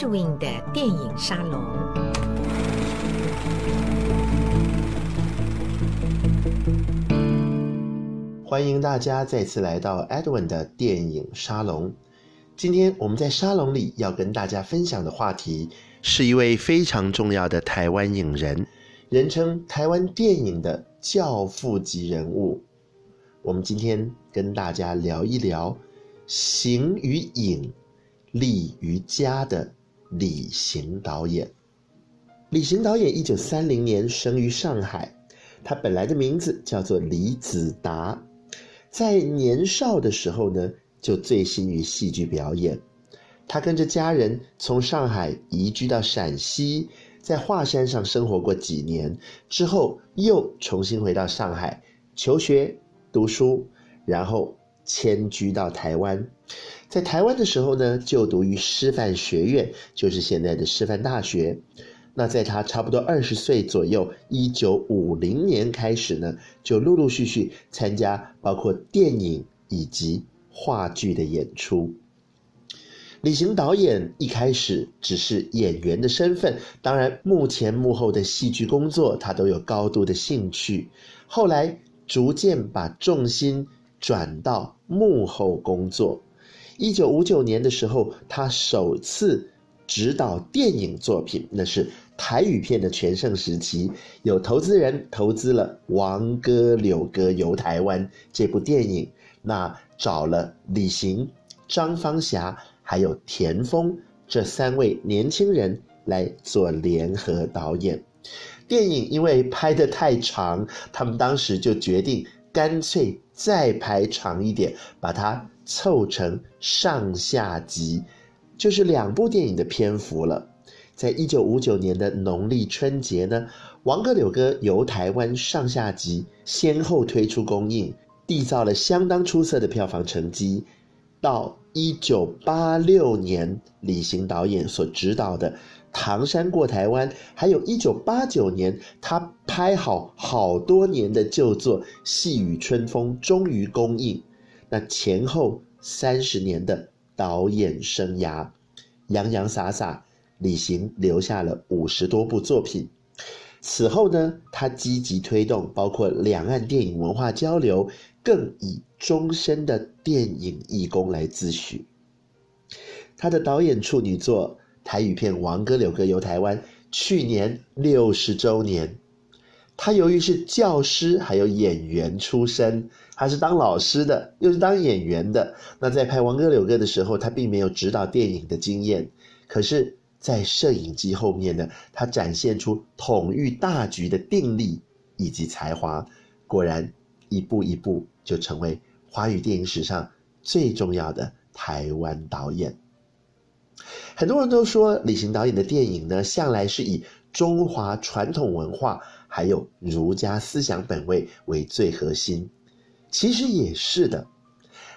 Edwin 的电影沙龙。欢迎大家再次来到 Edwin 的电影沙龙。今天我们在沙龙里要跟大家分享的话题，是一位非常重要的台湾影人，人称台湾电影的教父级人物。我们今天跟大家聊一聊形与影、立与家的李行导演。李行导演一九三零年生于上海，他本来的名字叫做李子达。在年少的时候呢，就醉心于戏剧表演。他跟着家人从上海移居到陕西，在华山上生活过几年，之后又重新回到上海求学。读书，然后迁居到台湾。在台湾的时候呢，就读于师范学院，就是现在的师范大学。那在他差不多二十岁左右，一九五零年开始呢，就陆陆续续参加包括电影以及话剧的演出。李行导演一开始只是演员的身份，当然幕前幕后的戏剧工作他都有高度的兴趣。后来。逐渐把重心转到幕后工作。一九五九年的时候，他首次执导电影作品，那是台语片的全盛时期。有投资人投资了《王哥柳哥游台湾》这部电影，那找了李行、张芳霞还有田丰这三位年轻人来做联合导演。电影因为拍得太长，他们当时就决定干脆再排长一点，把它凑成上下集，就是两部电影的篇幅了。在一九五九年的农历春节呢，《王哥柳哥游台湾》上下集先后推出公映，缔造了相当出色的票房成绩。到一九八六年，李行导演所执导的。唐山过台湾，还有一九八九年，他拍好好多年的旧作《细雨春风》终于公映。那前后三十年的导演生涯，洋洋洒洒，李行留下了五十多部作品。此后呢，他积极推动包括两岸电影文化交流，更以终身的电影义工来自诩。他的导演处女作。台语片《王哥柳哥游台湾》去年六十周年，他由于是教师还有演员出身，他是当老师的，又是当演员的。那在拍《王哥柳哥》的时候，他并没有指导电影的经验，可是，在摄影机后面呢，他展现出统御大局的定力以及才华，果然一步一步就成为华语电影史上最重要的台湾导演。很多人都说李行导演的电影呢，向来是以中华传统文化还有儒家思想本位为最核心，其实也是的。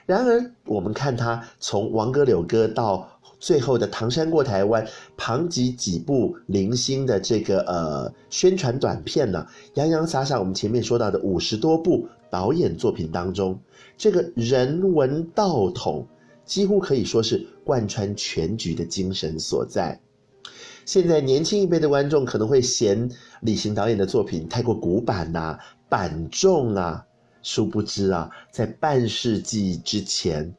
然而，我们看他从《王哥柳哥》到最后的《唐山过台湾》，旁及几部零星的这个呃宣传短片呢，洋洋洒洒，我们前面说到的五十多部导演作品当中，这个人文道统。几乎可以说是贯穿全局的精神所在。现在年轻一辈的观众可能会嫌李行导演的作品太过古板呐、板重啊，殊不知啊，在半世纪之前，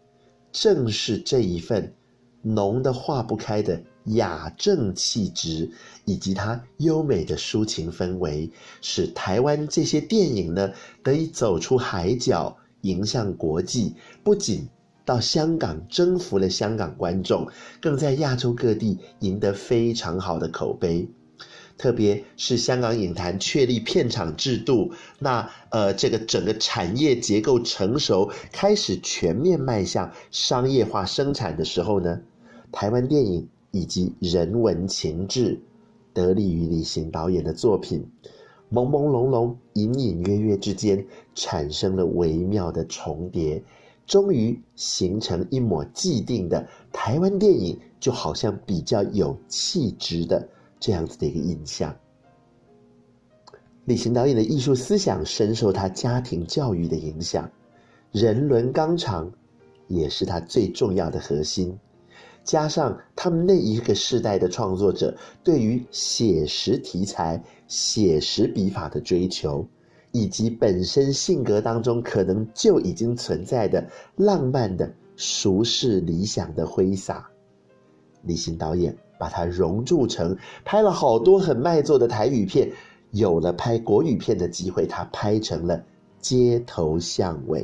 正是这一份浓得化不开的雅正气质，以及它优美的抒情氛围，使台湾这些电影呢得以走出海角，迎向国际，不仅。到香港征服了香港观众，更在亚洲各地赢得非常好的口碑。特别是香港影坛确立片场制度，那呃这个整个产业结构成熟，开始全面迈向商业化生产的时候呢，台湾电影以及人文情志，得力于李行导演的作品，朦朦胧胧、隐隐约约之间，产生了微妙的重叠。终于形成一抹既定的台湾电影，就好像比较有气质的这样子的一个印象。李行导演的艺术思想深受他家庭教育的影响，人伦纲常也是他最重要的核心。加上他们那一个世代的创作者对于写实题材、写实笔法的追求，以及本身性格当中可能就已经存在的浪漫的俗世理想的挥洒，李行导演把它熔铸成拍了好多很卖座的台语片，有了拍国语片的机会，他拍成了《街头巷尾》。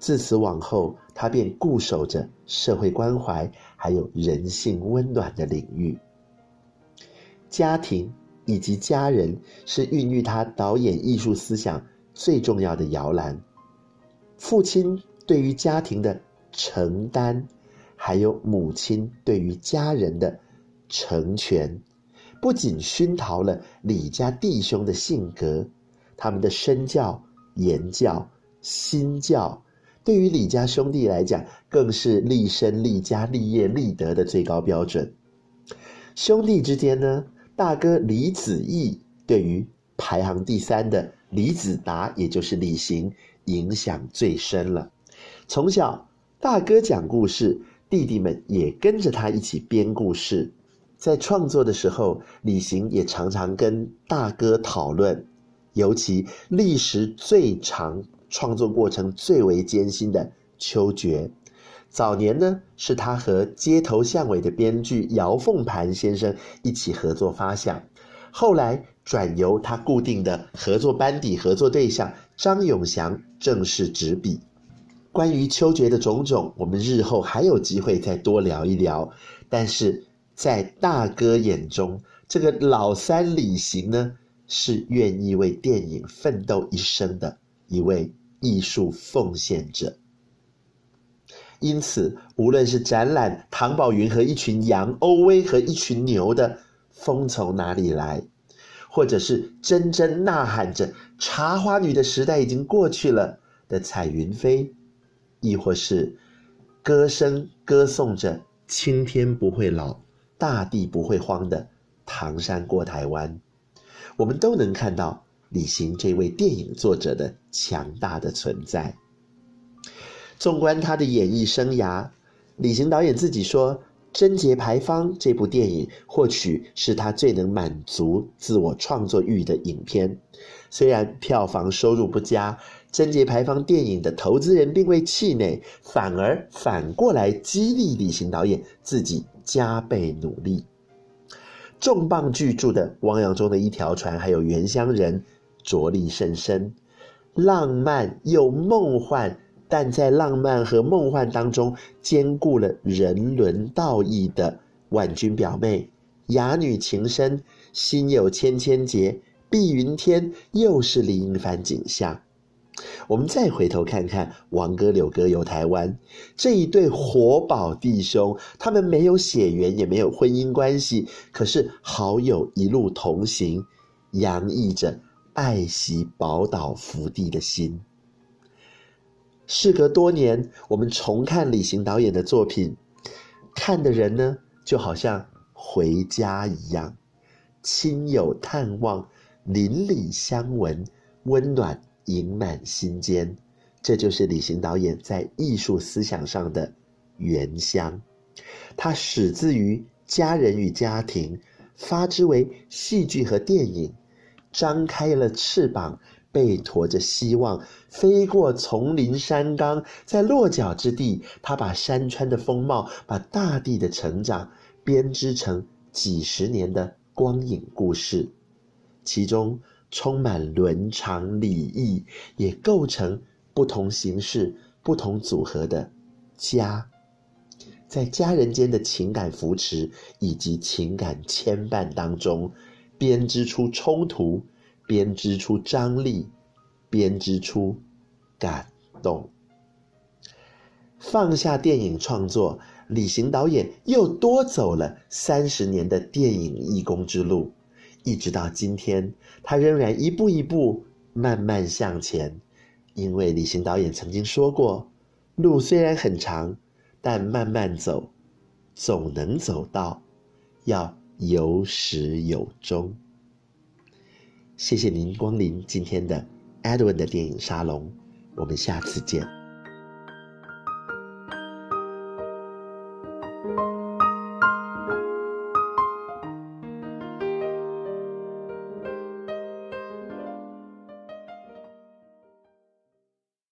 自此往后，他便固守着社会关怀还有人性温暖的领域。家庭以及家人是孕育他导演艺术思想最重要的摇篮。父亲对于家庭的承担，还有母亲对于家人的成全，不仅熏陶了李家弟兄的性格，他们的身教、言教、心教。对于李家兄弟来讲，更是立身、立家、立业、立德的最高标准。兄弟之间呢，大哥李子毅对于排行第三的李子达，也就是李行，影响最深了。从小，大哥讲故事，弟弟们也跟着他一起编故事。在创作的时候，李行也常常跟大哥讨论，尤其历时最长。创作过程最为艰辛的《秋决》，早年呢是他和《街头巷尾》的编剧姚凤盘先生一起合作发想，后来转由他固定的合作班底、合作对象张永祥正式执笔。关于《秋决》的种种，我们日后还有机会再多聊一聊。但是在大哥眼中，这个老三李行呢，是愿意为电影奋斗一生的一位。艺术奉献者，因此，无论是展览唐宝云和一群羊、欧威和一群牛的风从哪里来，或者是铮铮呐喊着茶花女的时代已经过去了的彩云飞，亦或是歌声歌颂着青天不会老、大地不会荒的唐山过台湾，我们都能看到。李行这位电影作者的强大的存在。纵观他的演艺生涯，李行导演自己说，《贞节牌坊》这部电影或许是他最能满足自我创作欲的影片。虽然票房收入不佳，《贞节牌坊》电影的投资人并未气馁，反而反过来激励李行导演自己加倍努力。重磅巨著的《汪洋中的一条船》，还有《原乡人》。着力甚深，浪漫又梦幻，但在浪漫和梦幻当中兼顾了人伦道义的婉君表妹、哑女情深、心有千千结、碧云天，又是另一番景象。我们再回头看看王哥、柳哥游台湾这一对活宝弟兄，他们没有血缘，也没有婚姻关系，可是好友一路同行，洋溢着。爱惜宝岛福地的心。事隔多年，我们重看李行导演的作品，看的人呢，就好像回家一样，亲友探望，邻里相闻，温暖盈满心间。这就是李行导演在艺术思想上的原乡。它始自于家人与家庭，发之为戏剧和电影。张开了翅膀，背驮着希望，飞过丛林山岗，在落脚之地，他把山川的风貌，把大地的成长，编织成几十年的光影故事，其中充满伦常礼义，也构成不同形式、不同组合的家，在家人间的情感扶持以及情感牵绊当中。编织出冲突，编织出张力，编织出感动。放下电影创作，李行导演又多走了三十年的电影义工之路，一直到今天，他仍然一步一步慢慢向前。因为李行导演曾经说过：“路虽然很长，但慢慢走，总能走到。”要。有始有终。谢谢您光临今天的 Edwin 的电影沙龙，我们下次见。